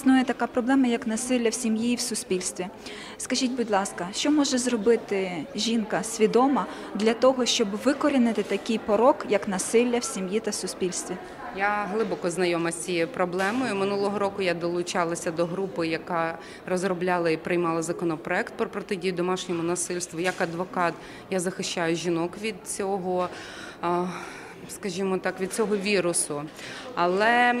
існує така проблема, як насилля в сім'ї і в суспільстві. Скажіть, будь ласка, що може зробити жінка свідома для того, щоб викорінити такий порок, як насилля в сім'ї та суспільстві? Я глибоко знайома з цією проблемою. Минулого року я долучалася до групи, яка розробляла і приймала законопроект про протидію домашньому насильству. Як адвокат я захищаю жінок від цього. Скажімо так, від цього вірусу, але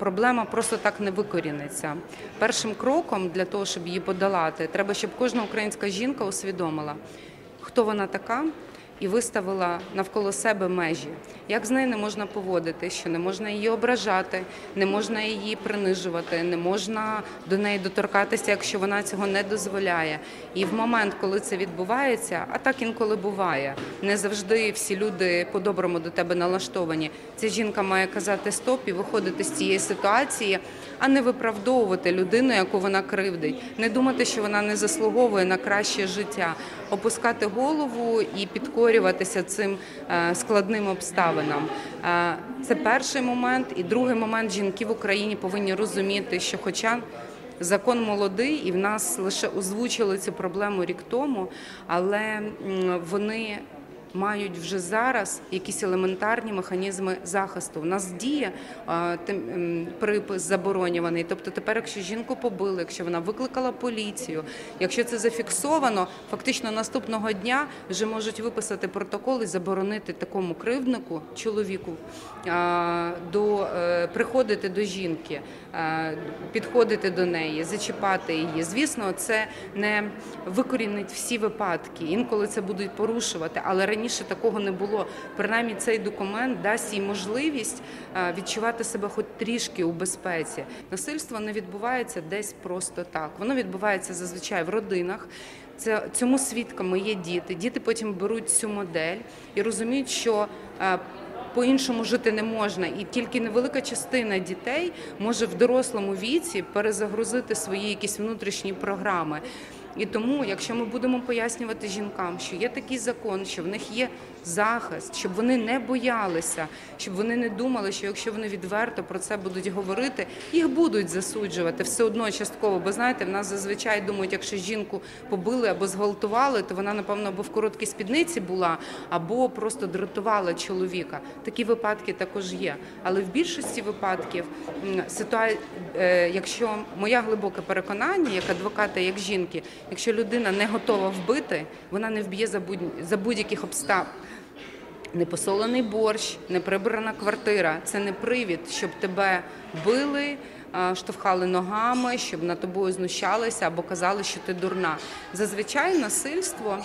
проблема просто так не викоріниться. Першим кроком для того, щоб її подолати, треба, щоб кожна українська жінка усвідомила, хто вона така, і виставила навколо себе межі. Як з нею не можна поводити, що не можна її ображати, не можна її принижувати, не можна до неї доторкатися, якщо вона цього не дозволяє. І в момент, коли це відбувається, а так інколи буває, не завжди всі люди по-доброму до тебе налаштовані. Ця жінка має казати стоп і виходити з цієї ситуації, а не виправдовувати людину, яку вона кривдить, не думати, що вона не заслуговує на краще життя, опускати голову і підкорюватися цим е, складним обставинам. Е, Це перший момент. І другий момент жінки в Україні повинні розуміти, що, хоча Закон молодий, і в нас лише озвучили цю проблему рік тому, але вони мають вже зараз якісь елементарні механізми захисту. У нас діє тим, припис заборонюваний. Тобто, тепер, якщо жінку побили, якщо вона викликала поліцію, якщо це зафіксовано, фактично наступного дня вже можуть виписати протокол і заборонити такому кривднику, чоловіку, до е, приходити до жінки, е, підходити до неї, зачіпати її. Звісно, це не викорінить всі випадки. Інколи це будуть порушувати, але раніше такого не було. Принаймні, цей документ дасть їй можливість е, відчувати себе хоч трішки у безпеці. Насильство не відбувається десь просто так. Воно відбувається зазвичай в родинах. Це цьому свідками є діти. Діти потім беруть цю модель і розуміють, що е, по-іншому жити не можна, і тільки невелика частина дітей може в дорослому віці перезагрузити свої якісь внутрішні програми. І тому, якщо ми будемо пояснювати жінкам, що є такий закон, що в них є захист, щоб вони не боялися, щоб вони не думали, що якщо вони відверто про це будуть говорити, їх будуть засуджувати все одно частково. Бо знаєте, в нас зазвичай думають, якщо жінку побили або зґвалтували, то вона, напевно, або в короткій спідниці була, або просто дратувала чоловіка. Такі випадки також є. Але в більшості випадків м, ситуа... е, якщо моє глибоке переконання, як адвоката, як жінки, якщо людина не готова вбити, вона не вб'є за будь за будь-яких обставин. Непосолений борщ, неприбрана квартира це не привід, щоб тебе били, штовхали ногами, щоб над тобою знущалися або казали, що ти дурна. Зазвичай насильство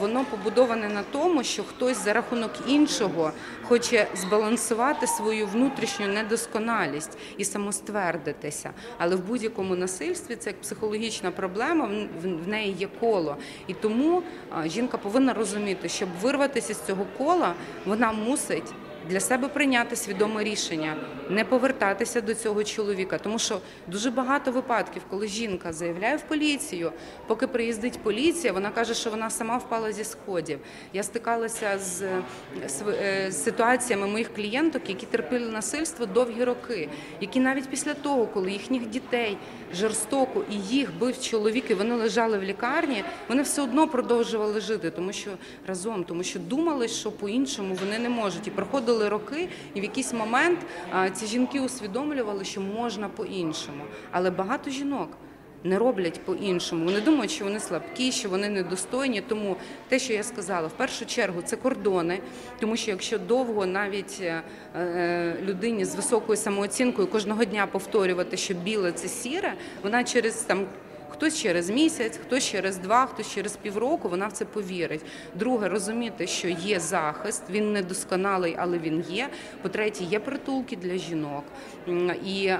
воно побудоване на тому, що хтось за рахунок іншого хоче збалансувати свою внутрішню недосконалість і самоствердитися. Але в будь-якому насильстві це як психологічна проблема, в- неї є коло. І тому жінка повинна розуміти, щоб вирватися з цього кола, вона мусить. Для себе прийняти свідоме рішення, не повертатися до цього чоловіка, тому що дуже багато випадків, коли жінка заявляє в поліцію, поки приїздить поліція, вона каже, що вона сама впала зі сходів. Я стикалася з, з, е, з ситуаціями моїх клієнток, які терпіли насильство довгі роки, які навіть після того, коли їхніх дітей жорстоко і їх бив чоловік, і вони лежали в лікарні, вони все одно продовжували жити, тому що разом, тому що думали, що по-іншому вони не можуть. І проходили роки, і в якийсь момент ці жінки усвідомлювали, що можна по-іншому. Але багато жінок. Не роблять по-іншому. Вони думають, що вони слабкі, що вони недостойні. Тому те, що я сказала, в першу чергу це кордони, тому що якщо довго навіть е, е, людині з високою самооцінкою кожного дня повторювати, що біле це сіре, вона через там. Хтось через місяць, хтось через два, хтось через півроку вона в це повірить. Друге, розуміти, що є захист, він недосконалий, але він є. По-третє, є притулки для жінок. І е,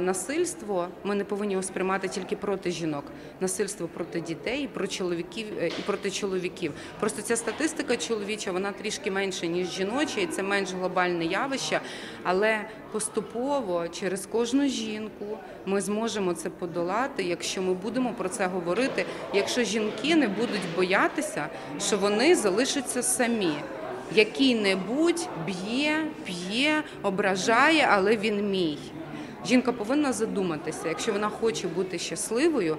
насильство ми не повинні сприймати тільки проти жінок. Насильство проти дітей, про чоловіків е, і проти чоловіків. Просто ця статистика чоловіча вона трішки менша ніж жіноча, і це менш глобальне явище. Але поступово через кожну жінку ми зможемо це подолати, якщо ми будемо про це говорити. Якщо жінки не будуть боятися, що вони залишаться самі. Який-небудь б'є, п'є, ображає, але він мій. Жінка повинна задуматися, якщо вона хоче бути щасливою,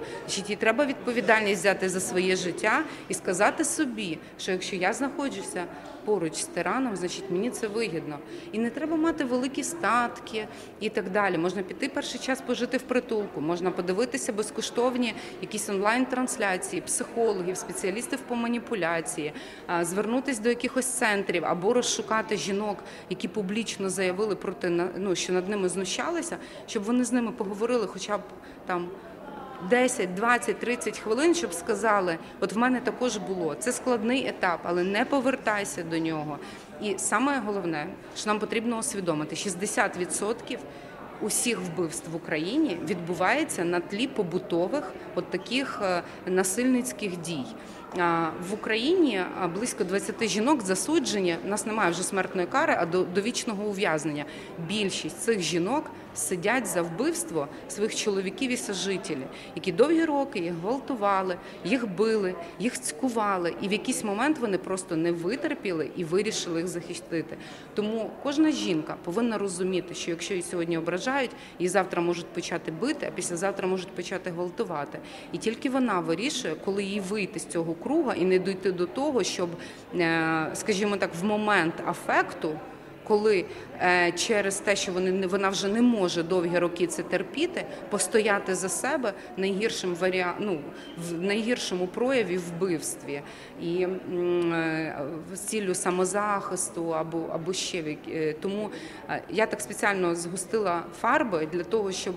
їй треба відповідальність взяти за своє життя і сказати собі, що якщо я знаходжуся поруч з тираном, значить мені це вигідно. І не треба мати великі статки і так далі. Можна піти перший час пожити в притулку, можна подивитися безкоштовні якісь онлайн-трансляції, психологів, спеціалістів по маніпуляції, звернутися до якихось центрів або розшукати жінок, які публічно заявили проти ну, що над ними знущалися, щоб вони з ними поговорили, хоча б там. 10, 20, 30 хвилин, щоб сказали, от в мене також було. Це складний етап, але не повертайся до нього. І саме головне, що нам потрібно усвідомити, 60% усіх вбивств в Україні відбувається на тлі побутових от таких е, насильницьких дій. В Україні близько 20 жінок засуджені. У нас немає вже смертної кари, а до довічного ув'язнення. Більшість цих жінок сидять за вбивство своїх чоловіків і сожителів, які довгі роки їх гвалтували, їх били, їх цькували, і в якийсь момент вони просто не витерпіли і вирішили їх захистити. Тому кожна жінка повинна розуміти, що якщо її сьогодні ображають, її завтра можуть почати бити, а післязавтра можуть почати гвалтувати. І тільки вона вирішує, коли їй вийти з цього круга і не дійти до того, щоб, е, скажімо так, в момент афекту. Коли е, через те, що вони вона вже не може довгі роки це терпіти, постояти за себе найгіршим варіа... ну, в найгіршому прояві вбивстві і е, з ціллю самозахисту або, або ще е, тому я так спеціально згустила фарби для того, щоб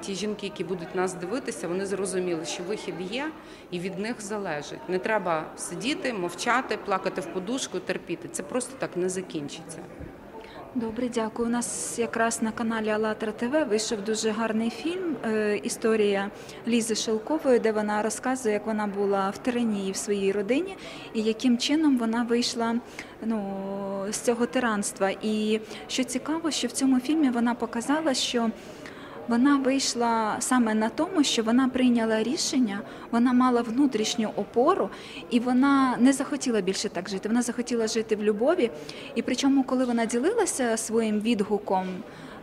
ті жінки, які будуть нас дивитися, вони зрозуміли, що вихід є, і від них залежить. Не треба сидіти, мовчати, плакати в подушку, терпіти. Це просто так не закінчиться. Добре, дякую. У нас якраз на каналі АЛЛАТРА ТВ вийшов дуже гарний фільм. е, Історія Лізи Шелкової, де вона розказує, як вона була в тиранії в своїй родині і яким чином вона вийшла ну, з цього тиранства. І що цікаво, що в цьому фільмі вона показала, що вона вийшла саме на тому, що вона прийняла рішення, вона мала внутрішню опору, і вона не захотіла більше так жити. Вона захотіла жити в любові. І причому, коли вона ділилася своїм відгуком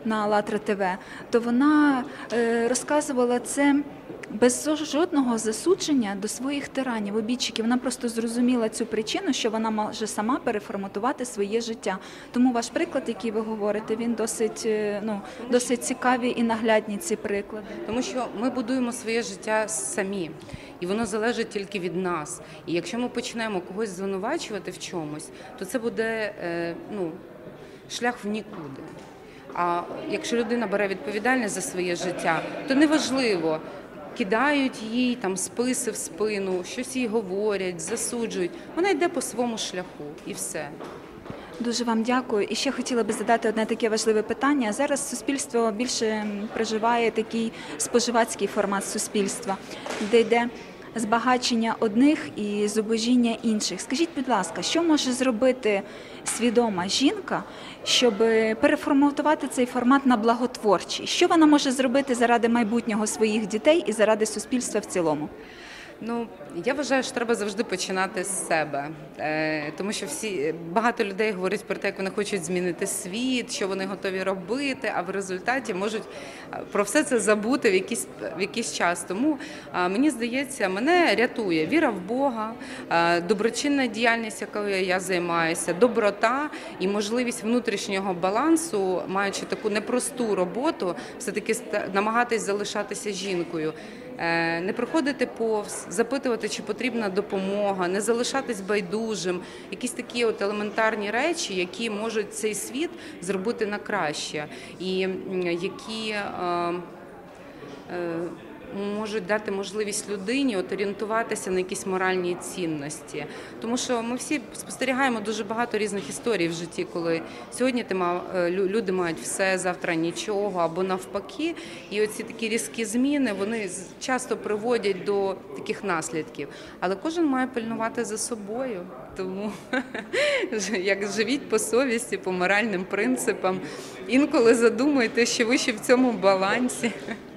на «АЛЛАТРА ТВ, то вона е, розказувала це. Без жодного засудження до своїх тиранів, обідчиків. Вона просто зрозуміла цю причину, що вона може сама переформатувати своє життя. Тому ваш приклад, який ви говорите, він досить е, ну досить цікаві і наглядні ці приклади. Тому що ми будуємо своє життя самі, і воно залежить тільки від нас. І якщо ми почнемо когось звинувачувати в чомусь, то це буде е, ну, шлях в нікуди. А якщо людина бере відповідальність за своє життя, то неважливо. Кидають їй там списи в спину, щось їй говорять, засуджують. Вона йде по своєму шляху і все. Дуже вам дякую. І ще хотіла би задати одне таке важливе питання. Зараз суспільство більше проживає такий споживацький формат суспільства, де йде збагачення одних і зубожіння інших. Скажіть, будь ласка, що може зробити свідома жінка, щоб переформатувати цей формат на благотворчий? Що вона може зробити заради майбутнього своїх дітей і заради суспільства в цілому? Ну я вважаю, що треба завжди починати з себе, е, тому що всі багато людей говорять про те, як вони хочуть змінити світ, що вони готові робити, а в результаті можуть е, про все це забути в якийсь в якийсь час. Тому е, мені здається, мене рятує віра в Бога, е, доброчинна діяльність, якою я займаюся, доброта і можливість внутрішнього балансу, маючи таку непросту роботу, все таки намагатись залишатися жінкою. Е, Не проходити повз, запитувати, чи потрібна допомога, не залишатись байдужим, якісь такі от елементарні речі, які можуть цей світ зробити на краще, і які е, е, можуть дати можливість людині от орієнтуватися на якісь моральні цінності. Тому що ми всі спостерігаємо дуже багато різних історій в житті, коли сьогодні ти мав е, лю- люди мають все, завтра нічого або навпаки. І оці такі різкі зміни вони часто приводять до таких наслідків. Але кожен має пильнувати за собою. Тому як живіть по совісті, по моральним принципам. Інколи задумуйте, що ви ще в цьому балансі.